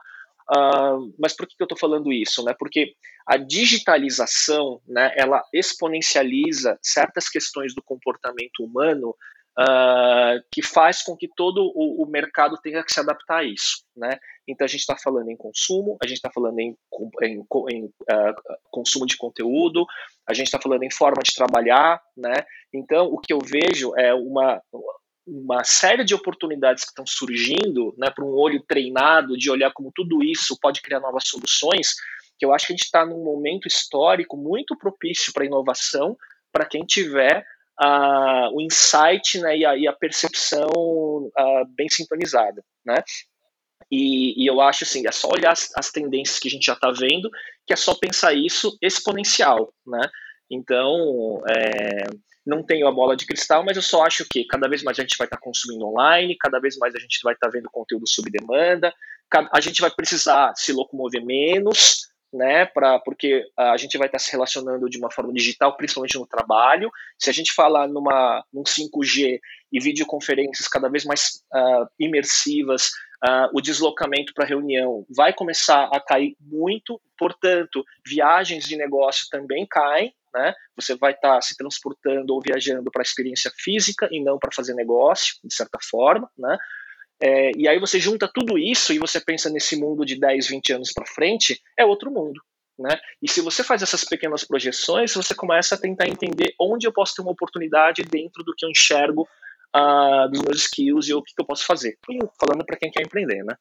Uh, mas por que, que eu estou falando isso? Né? Porque a digitalização né, ela exponencializa certas questões do comportamento humano uh, que faz com que todo o, o, mercado tenha que se adaptar a isso. Né? Então a gente está falando em consumo, a gente está falando em, em, em uh, consumo de conteúdo, a gente está falando em forma de trabalhar. Né? Então o que eu vejo é uma, uma série de oportunidades que estão surgindo né, para um olho treinado de olhar como tudo isso pode criar novas soluções, que eu acho que a gente está num momento histórico muito propício para inovação, para quem tiver uh, o insight né, e, a, e a percepção uh, bem sintonizada. Né? E, e, eu acho assim, é só olhar as, as tendências que a gente já está vendo, que é só pensar isso exponencial. Né? Então, é, não tenho a bola de cristal, mas eu só acho que cada vez mais a gente vai estar tá consumindo online, cada vez mais a gente vai estar tá vendo conteúdo sob demanda, a gente vai precisar se locomover menos, né, pra, porque a gente vai estar se relacionando de uma forma digital, principalmente no trabalho. Se a gente falar numa, num 5G e videoconferências cada vez mais uh, imersivas, uh, o deslocamento para reunião vai começar a cair muito, portanto, viagens de negócio também caem, né? Você vai estar se transportando ou viajando para a experiência física e não para fazer negócio, de certa forma, né? É, e aí você junta tudo isso e você pensa nesse mundo de 10, 20 anos para frente, é outro mundo. Né? E se você faz essas pequenas projeções, você começa a tentar entender onde eu posso ter uma oportunidade dentro do que eu enxergo uh, dos meus skills e o que, que eu posso fazer. Falando para quem quer empreender, né?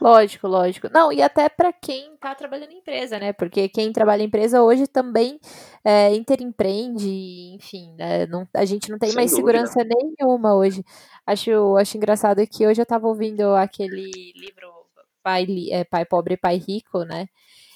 Lógico, lógico. Não, e até para quem está trabalhando em empresa, né? Porque quem trabalha em empresa hoje também é, interempreende, enfim, né? não, a gente não tem Sem mais dúvida. segurança nenhuma hoje. Acho, acho engraçado que hoje eu estava ouvindo aquele livro Pai, é, Pai Pobre, Pai Rico, né?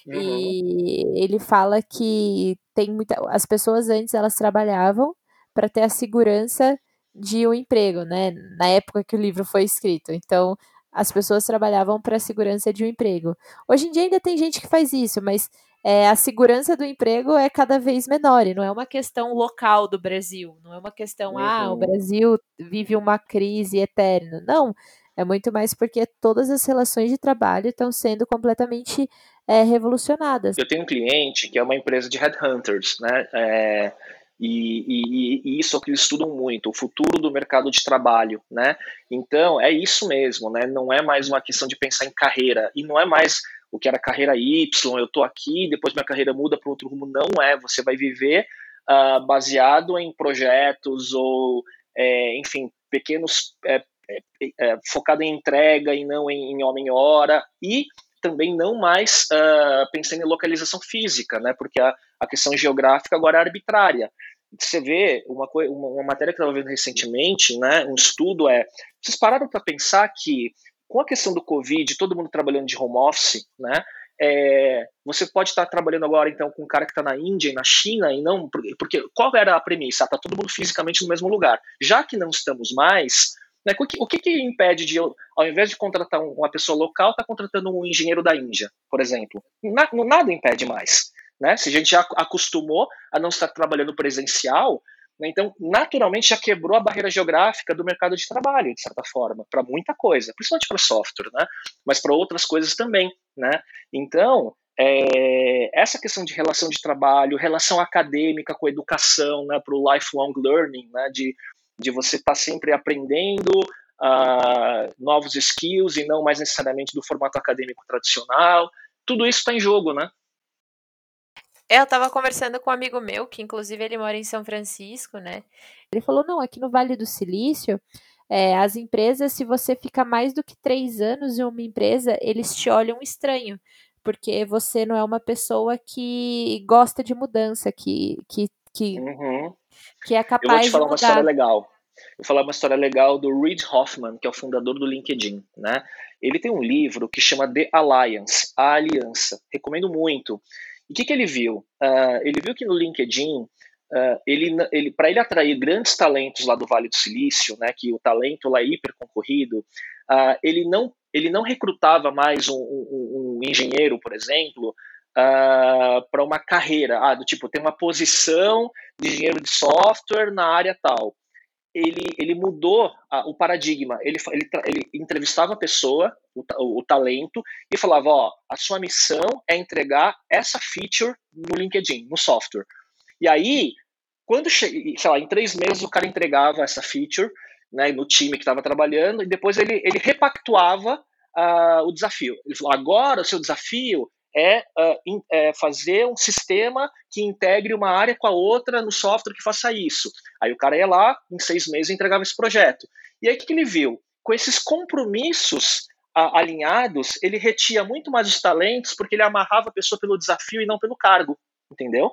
Uhum. E ele fala que tem muita. As pessoas antes elas trabalhavam para ter a segurança de um emprego, né? Na época que o livro foi escrito. Então, as pessoas trabalhavam para a segurança de um emprego. Hoje em dia ainda tem gente que faz isso, mas é, a segurança do emprego é cada vez menor, e não é uma questão local do Brasil, não é uma questão, uhum. ah, o uhum. Brasil vive uma crise eterna. Não, É muito mais porque todas as relações de trabalho estão sendo completamente é, revolucionadas. Eu tenho um cliente que é uma empresa de headhunters, né? É, e, e, e, isso é o que eles estudam muito, o futuro do mercado de trabalho, né? Então, é isso mesmo, né? Não é mais uma questão de pensar em carreira, e não é mais o que era carreira Y, eu tô aqui, depois minha carreira muda para outro rumo. Não é, você vai viver uh, baseado em projetos ou, é, enfim, pequenos, é, é, é, focado em entrega e não em, em homem-hora, e também não mais uh, pensando em localização física, né? Porque a, a questão geográfica agora é arbitrária. Você vê uma, uma, uma matéria que eu estava vendo recentemente, né? Um estudo é. Vocês pararam para pensar que com a questão do Covid, todo mundo trabalhando de home office, né? É, você pode estar trabalhando agora então com um cara que está na Índia e na China e não porque qual era a premissa? Está todo mundo fisicamente no mesmo lugar. Já que não estamos mais, né, o, que, o que, que impede de eu, ao invés de contratar uma pessoa local, tá contratando um engenheiro da Índia, por exemplo? Na, nada impede mais. Né? Se a gente já acostumou a não estar trabalhando presencial, né, então naturalmente já quebrou a barreira geográfica do mercado de trabalho, de certa forma, para muita coisa, principalmente para software, né? mas para outras coisas também. Né? Então, é, essa questão de relação de trabalho, relação acadêmica com a educação, né, para o lifelong learning, né, de de você estar tá sempre aprendendo uh, novos skills e não mais necessariamente do formato acadêmico tradicional. Tudo isso está em jogo, né? É, eu estava conversando com um amigo meu, que inclusive ele mora em São Francisco, né? Ele falou: não, aqui no Vale do Silício, é, as empresas, se você fica mais do que três anos em uma empresa, eles te olham estranho, porque você não é uma pessoa que gosta de mudança, que, que, que uhum que é capaz de Eu vou te falar uma história legal. Vou falar uma história legal do Reid Hoffman, que é o fundador do LinkedIn, né? Ele tem um livro que chama The Alliance, a Aliança. Recomendo muito. O que, que ele viu? Uh, ele viu que no LinkedIn, uh, ele, ele, para ele atrair grandes talentos lá do Vale do Silício, né, que o talento lá é hiper concorrido, uh, ele, não, ele não recrutava mais um, um, um engenheiro, por exemplo, ah, para uma carreira, ah, do tipo, tem uma posição de engenheiro de software na área tal. Ele, ele mudou o paradigma. Ele, ele, ele entrevistava a pessoa, o, o, o, talento, e falava: Ó, a sua missão é entregar essa feature no LinkedIn, no software. E aí, quando, sei lá, em três meses o cara entregava essa feature né, no time que estava trabalhando, e depois ele, ele repactuava uh, o desafio. Ele falou: agora o seu desafio é, uh, é, fazer um sistema que integre uma área com a outra no software que faça isso. Aí o cara ia lá, em seis meses, entregava esse projeto. E aí o que, que ele viu? Com esses compromissos uh, alinhados, ele retia muito mais os talentos, porque ele amarrava a pessoa pelo desafio e não pelo cargo, entendeu?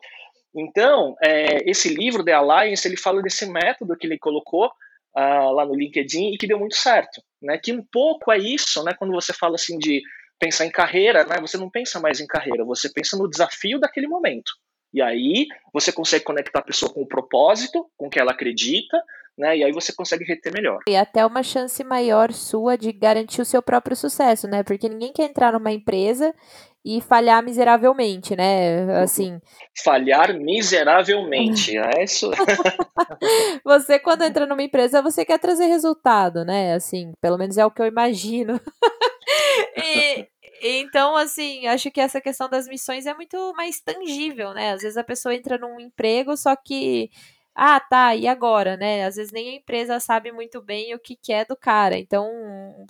Então, é, esse livro, The Alliance, ele fala desse método que ele colocou uh, lá no LinkedIn e que deu muito certo, né? Que um pouco é isso, né? Quando você fala assim de pensar em carreira, né, você não pensa mais em carreira, você pensa no desafio daquele momento. E aí você consegue conectar a pessoa com o propósito, com o que ela acredita, né? E aí você consegue reter melhor. E até uma chance maior sua de garantir o seu próprio sucesso, né? Porque ninguém quer entrar numa empresa e falhar miseravelmente, né? Assim. Falhar miseravelmente, é isso. você quando entra numa empresa, você quer trazer resultado, né? Assim, pelo menos é o que eu imagino. e, então, assim, acho que essa questão das missões é muito mais tangível, né? Às vezes a pessoa entra num emprego, só que ah, tá, e agora, né? Às vezes nem a empresa sabe muito bem o que, que é do cara. Então,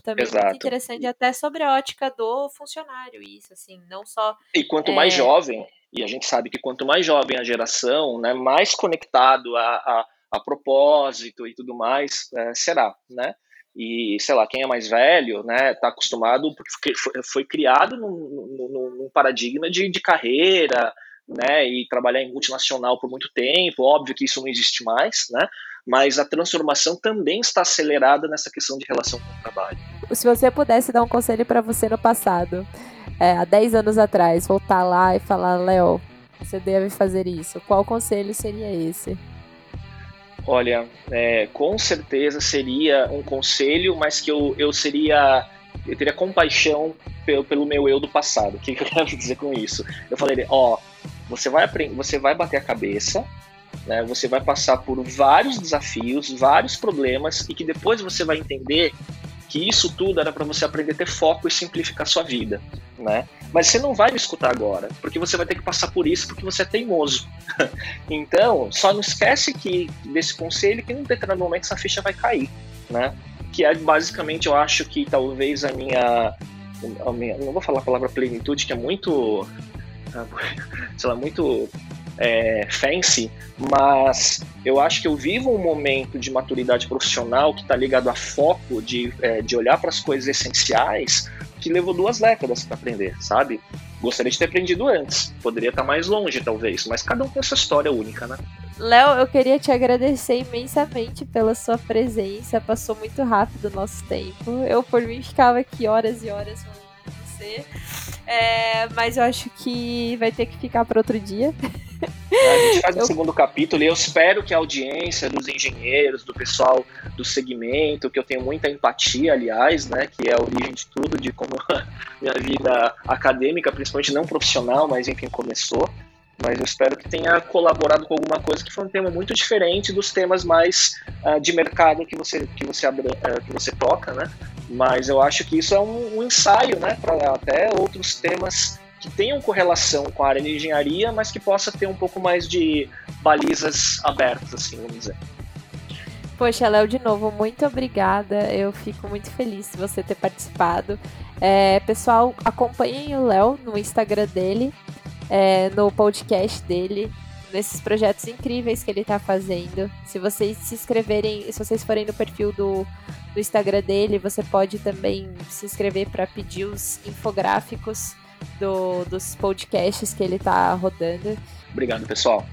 também Exato. é muito interessante até sobre a ótica do funcionário, isso, assim, não só. E quanto é... mais jovem, e a gente sabe que quanto mais jovem a geração, né, mais conectado a, a, a propósito e tudo mais é, será, né? E, sei lá, quem é mais velho, né, tá acostumado, porque foi, criado num, num, num paradigma de, de carreira, né, e trabalhar em multinacional por muito tempo, óbvio que isso não existe mais, né, mas a transformação também está acelerada nessa questão de relação com o trabalho. Se você pudesse dar um conselho para você no passado, é, há 10 anos atrás, voltar lá e falar, Léo, você deve fazer isso, qual conselho seria esse? Olha, é, com certeza seria um conselho, mas que eu, eu seria eu teria compaixão pelo, pelo meu eu do passado. O que, eu quero dizer com isso? Eu falei, ó, você vai aprender, você vai bater a cabeça, né? Você vai passar por vários desafios, vários problemas e que depois você vai entender que isso tudo era para você aprender a ter foco e simplificar sua vida, né? Mas você não vai me escutar agora, porque você vai ter que passar por isso porque você é teimoso. então, só não esquece que desse conselho que num determinado momento essa ficha vai cair, né? Que é basicamente, eu acho que talvez a minha, a minha não vou falar a palavra plenitude, que é muito, sei lá, muito é, fancy, mas eu acho que eu vivo um momento de maturidade profissional que está ligado a foco de, é, de olhar para as coisas essenciais que levou duas décadas para aprender, sabe? Gostaria de ter aprendido antes, poderia estar tá mais longe talvez, mas cada um tem sua história única, né? Léo, eu queria te agradecer imensamente pela sua presença. Passou muito rápido o nosso tempo. Eu, por mim, ficava aqui horas e horas com você. É, mas eu acho que vai ter que ficar para outro dia. A gente faz eu... um segundo capítulo e eu espero que a audiência dos engenheiros, do pessoal do segmento, que eu tenho muita empatia, aliás, né, que é a origem de tudo, de como a minha vida acadêmica, principalmente não profissional, mas enfim, começou. Mas eu espero que tenha colaborado com alguma coisa que foi um tema muito diferente dos temas mais uh, de mercado que você, que, você, uh, que você toca, né? Mas eu acho que isso é um, um ensaio, né, para até outros temas que tenham correlação com a área de engenharia, mas que possa ter um pouco mais de balizas abertas, assim, vamos dizer. Poxa, Léo, de novo, muito obrigada. Eu fico muito feliz de você ter participado. É, pessoal, acompanhem o Léo no Instagram dele, é, no podcast dele, nesses projetos incríveis que ele está fazendo. Se vocês se inscreverem, se vocês forem no perfil do, do Instagram dele, você pode também se inscrever para pedir os infográficos do, dos podcasts que ele tá rodando. Obrigado, pessoal.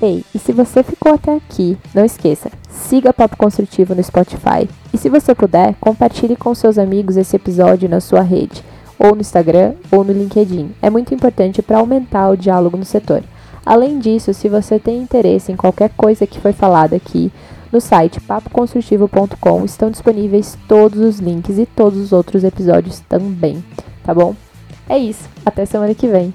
Ei, e se você ficou até aqui, não esqueça, siga Papo Construtivo no Spotify. E se você puder, compartilhe com seus amigos esse episódio na sua rede, ou no Instagram, ou no LinkedIn. É muito importante para aumentar o diálogo no setor. Além disso, se você tem interesse em qualquer coisa que foi falada aqui, no site papoconstrutivo.com estão disponíveis todos os links e todos os outros episódios também, tá bom? É isso. Até semana que vem.